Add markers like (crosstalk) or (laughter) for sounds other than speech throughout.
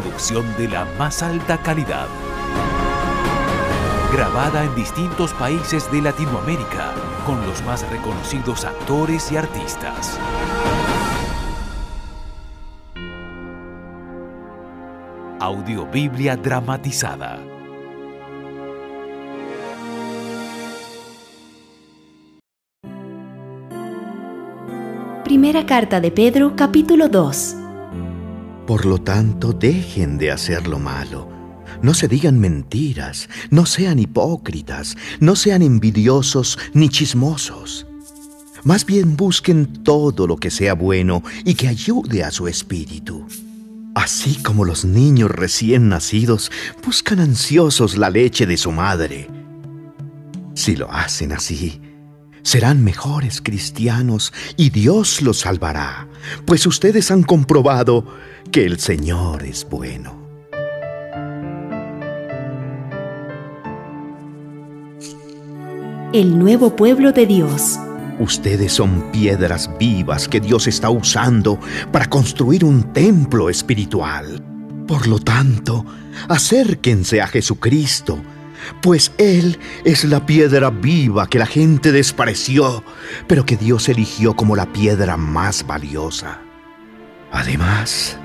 Producción de la más alta calidad. Grabada en distintos países de Latinoamérica con los más reconocidos actores y artistas. Audiobiblia dramatizada. Primera carta de Pedro, capítulo 2. Por lo tanto, dejen de hacer lo malo. No se digan mentiras, no sean hipócritas, no sean envidiosos ni chismosos. Más bien busquen todo lo que sea bueno y que ayude a su espíritu. Así como los niños recién nacidos buscan ansiosos la leche de su madre. Si lo hacen así, serán mejores cristianos y Dios los salvará, pues ustedes han comprobado que el Señor es bueno. El nuevo pueblo de Dios. Ustedes son piedras vivas que Dios está usando para construir un templo espiritual. Por lo tanto, acérquense a Jesucristo, pues Él es la piedra viva que la gente despreció, pero que Dios eligió como la piedra más valiosa. Además,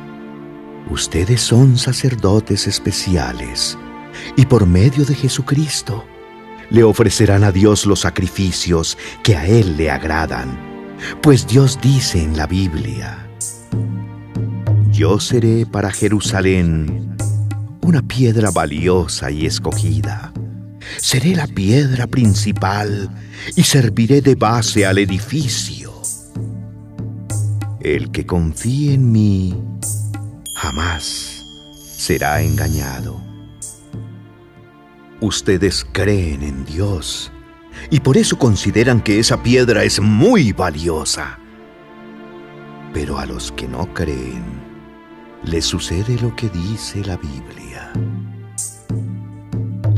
ustedes son sacerdotes especiales y por medio de Jesucristo, le ofrecerán a Dios los sacrificios que a Él le agradan, pues Dios dice en la Biblia, Yo seré para Jerusalén una piedra valiosa y escogida. Seré la piedra principal y serviré de base al edificio. El que confíe en mí jamás será engañado. Ustedes creen en Dios y por eso consideran que esa piedra es muy valiosa. Pero a los que no creen, les sucede lo que dice la Biblia.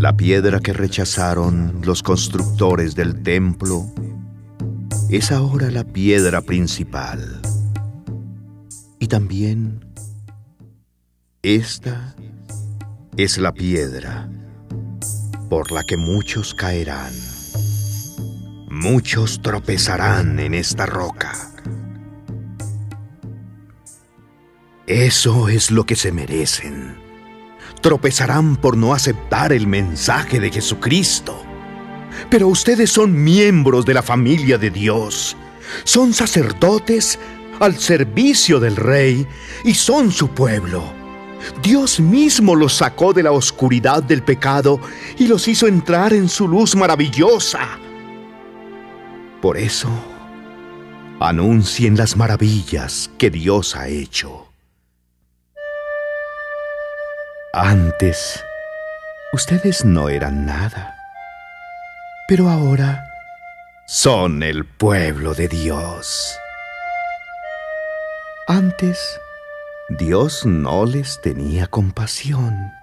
La piedra que rechazaron los constructores del templo es ahora la piedra principal. Y también esta es la piedra por la que muchos caerán. Muchos tropezarán en esta roca. Eso es lo que se merecen. Tropezarán por no aceptar el mensaje de Jesucristo. Pero ustedes son miembros de la familia de Dios. Son sacerdotes al servicio del Rey y son su pueblo. Dios mismo los sacó de la oscuridad del pecado y los hizo entrar en su luz maravillosa. Por eso, anuncien las maravillas que Dios ha hecho. Antes, ustedes no eran nada, pero ahora son el pueblo de Dios. Antes, Dios no les tenía compasión,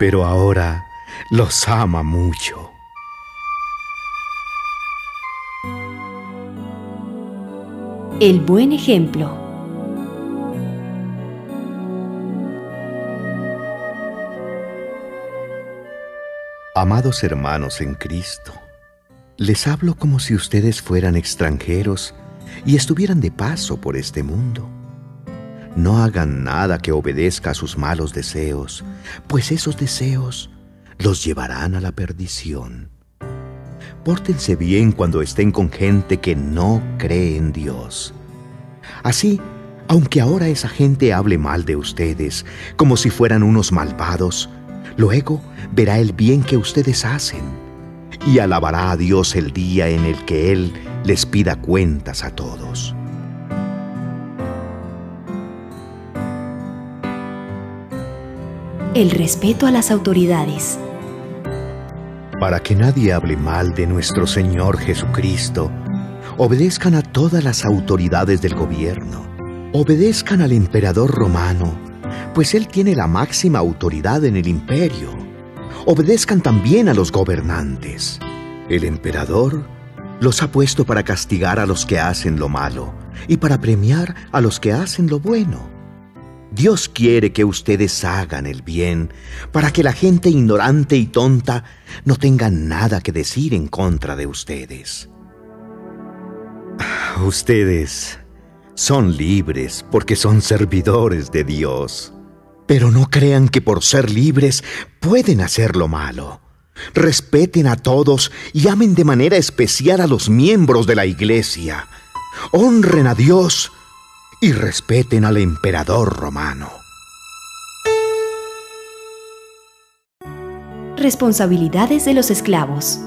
pero ahora los ama mucho. El buen ejemplo. Amados hermanos en Cristo, les hablo como si ustedes fueran extranjeros y estuvieran de paso por este mundo. No hagan nada que obedezca a sus malos deseos, pues esos deseos los llevarán a la perdición. Pórtense bien cuando estén con gente que no cree en Dios. Así Aunque ahora esa gente hable mal de ustedes, como si fueran unos malvados, luego verá el bien que ustedes hacen y alabará a Dios el día en el que Él les pida cuentas a todos. El respeto a las autoridades. Para que nadie hable mal de nuestro Señor Jesucristo, obedezcan a todas las autoridades del gobierno. Obedezcan al emperador romano, pues él tiene la máxima autoridad en el imperio. Obedezcan también a los gobernantes. El emperador los ha puesto para castigar a los que hacen lo malo y para premiar a los que hacen lo bueno. Dios quiere que ustedes hagan el bien para que la gente ignorante y tonta no tenga nada que decir en contra de ustedes. (sighs) Ustedes son libres porque son servidores de Dios. Pero no crean que por ser libres pueden hacer lo malo. Respeten a todos y amen de manera especial a los miembros de la iglesia. Honren a Dios y respeten al emperador romano. Responsabilidades de los esclavos.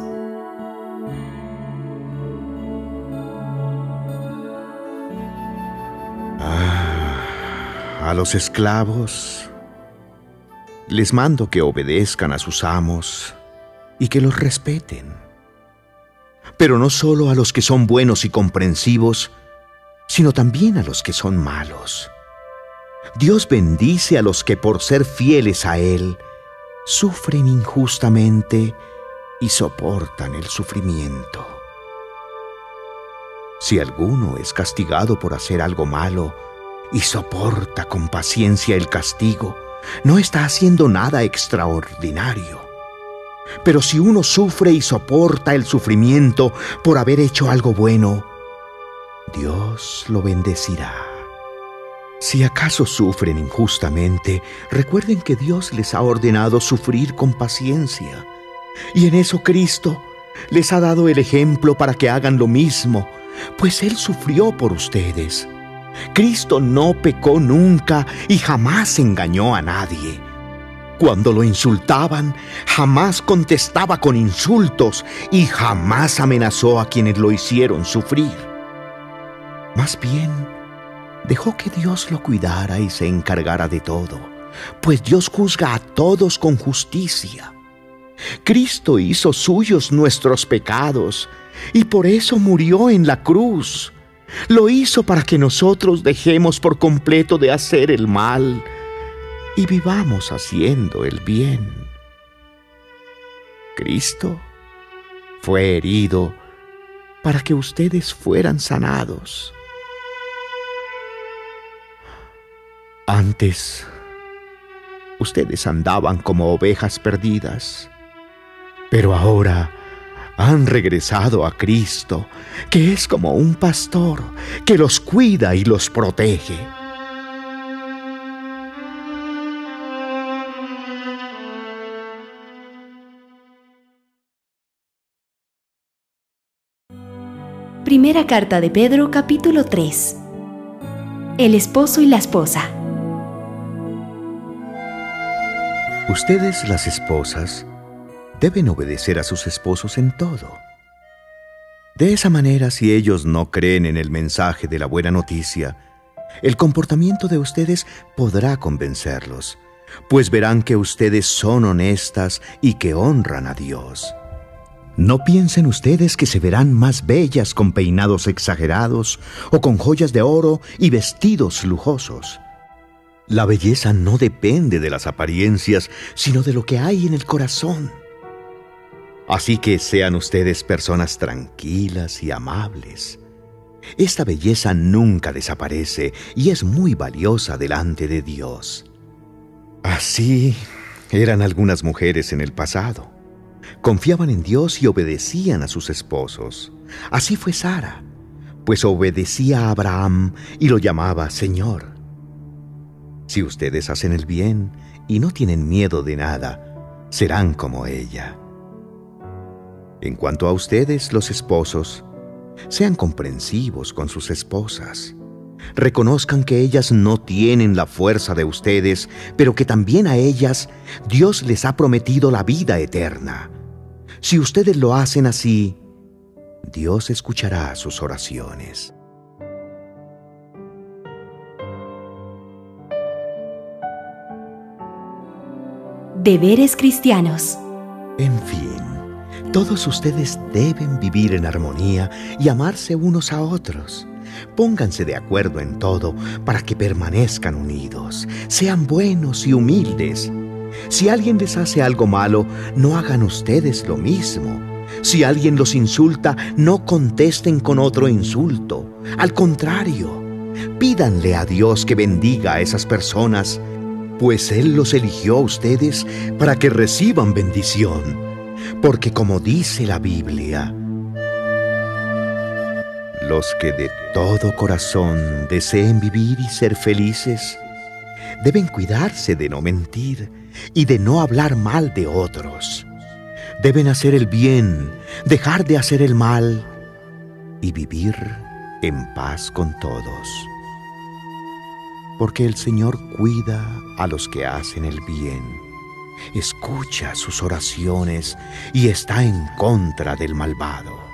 A los esclavos les mando que obedezcan a sus amos y que los respeten. Pero no solo a los que son buenos y comprensivos, sino también a los que son malos. Dios bendice a los que por ser fieles a Él, sufren injustamente y soportan el sufrimiento. Si alguno es castigado por hacer algo malo y soporta con paciencia el castigo, no está haciendo nada extraordinario. Pero si uno sufre y soporta el sufrimiento por haber hecho algo bueno, Dios lo bendecirá. Si acaso sufren injustamente, recuerden que Dios les ha ordenado sufrir con paciencia. Y en eso Cristo les ha dado el ejemplo para que hagan lo mismo, pues Él sufrió por ustedes. Cristo no pecó nunca y jamás engañó a nadie. Cuando lo insultaban, jamás contestaba con insultos y jamás amenazó a quienes lo hicieron sufrir. Más bien, dejó que Dios lo cuidara y se encargara de todo, pues Dios juzga a todos con justicia. Cristo hizo suyos nuestros pecados y por eso murió en la cruz. Lo hizo para que nosotros dejemos por completo de hacer el mal y vivamos haciendo el bien. Cristo fue herido para que ustedes fueran sanados. Antes, ustedes andaban como ovejas perdidas, pero ahora han regresado a Cristo, que es como un pastor que los cuida y los protege. Primera carta de Pedro capítulo 3 El esposo y la esposa Ustedes, las esposas, deben obedecer a sus esposos en todo. De esa manera, si ellos no creen en el mensaje de la buena noticia, el comportamiento de ustedes podrá convencerlos, pues verán que ustedes son honestas y que honran a Dios. No piensen ustedes que se verán más bellas con peinados exagerados o con joyas de oro y vestidos lujosos. La belleza no depende de las apariencias, sino de lo que hay en el corazón. Así que sean ustedes personas tranquilas y amables. Esta belleza nunca desaparece y es muy valiosa delante de Dios. Así eran algunas mujeres en el pasado. Confiaban en Dios y obedecían a sus esposos. Así fue Sara, pues obedecía a Abraham y lo llamaba Señor. Si ustedes hacen el bien y no tienen miedo de nada, serán como ella. En cuanto a ustedes, los esposos, sean comprensivos con sus esposas. Reconozcan que ellas no tienen la fuerza de ustedes, pero que también a ellas Dios les ha prometido la vida eterna. Si ustedes lo hacen así, Dios escuchará sus oraciones. Deberes cristianos. En fin, todos ustedes deben vivir en armonía y amarse unos a otros. Pónganse de acuerdo en todo para que permanezcan unidos. Sean buenos y humildes. Si alguien les hace algo malo, no hagan ustedes lo mismo. Si alguien los insulta, no contesten con otro insulto. Al contrario, pídanle a Dios que bendiga a esas personas, pues Él los eligió a ustedes para que reciban bendición. Porque como dice la Biblia, los que de todo corazón deseen vivir y ser felices, deben cuidarse de no mentir y de no hablar mal de otros. Deben hacer el bien, dejar de hacer el mal y vivir en paz con todos. Porque el Señor cuida a los que hacen el bien, escucha sus oraciones y está en contra del malvado.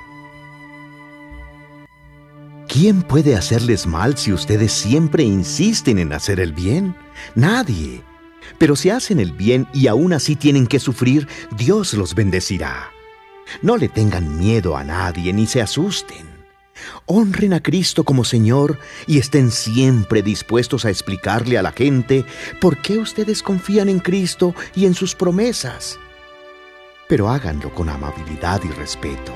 ¿Quién puede hacerles mal si ustedes siempre insisten en hacer el bien? Nadie. Pero si hacen el bien y aún así tienen que sufrir, Dios los bendecirá. No le tengan miedo a nadie ni se asusten. Honren a Cristo como Señor y estén siempre dispuestos a explicarle a la gente por qué ustedes confían en Cristo y en sus promesas. Pero háganlo con amabilidad y respeto.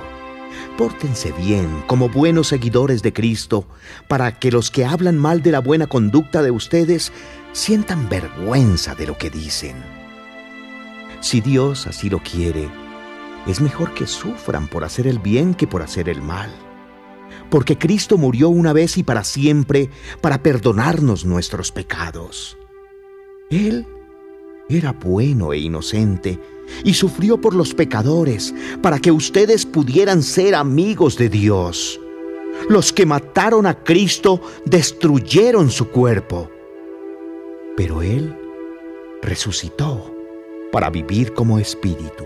Pórtense bien como buenos seguidores de Cristo para que los que hablan mal de la buena conducta de ustedes sientan vergüenza de lo que dicen. Si Dios así lo quiere, es mejor que sufran por hacer el bien que por hacer el mal. Porque Cristo murió una vez y para siempre para perdonarnos nuestros pecados. Él era bueno e inocente y sufrió por los pecadores para que ustedes pudieran ser amigos de Dios. Los que mataron a Cristo destruyeron su cuerpo pero Él resucitó para vivir como espíritu.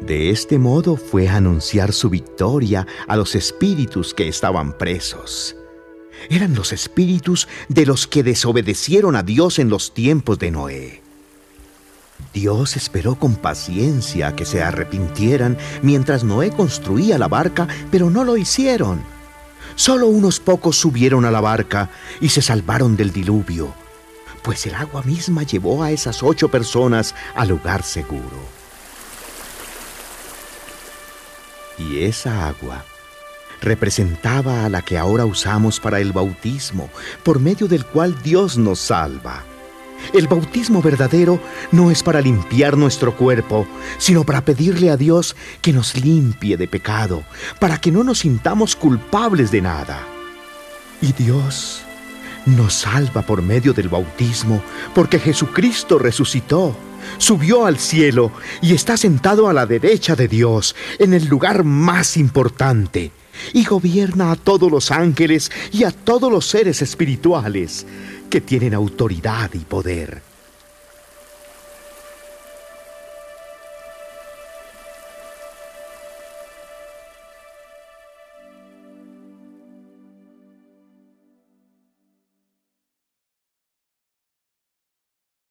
De este modo fue a anunciar su victoria a los espíritus que estaban presos. Eran los espíritus de los que desobedecieron a Dios en los tiempos de Noé. Dios esperó con paciencia que se arrepintieran mientras Noé construía la barca, pero no lo hicieron. Solo unos pocos subieron a la barca y se salvaron del diluvio, pues el agua misma llevó a esas ocho personas al lugar seguro. Y esa agua representaba a la que ahora usamos para el bautismo, por medio del cual Dios nos salva. El bautismo verdadero no es para limpiar nuestro cuerpo, sino para pedirle a Dios que nos limpie de pecado, para que no nos sintamos culpables de nada. Y Dios nos salva por medio del bautismo, porque Jesucristo resucitó, subió al cielo y está sentado a la derecha de Dios, en el lugar más importante, y gobierna a todos los ángeles y a todos los seres espirituales que tienen autoridad y poder.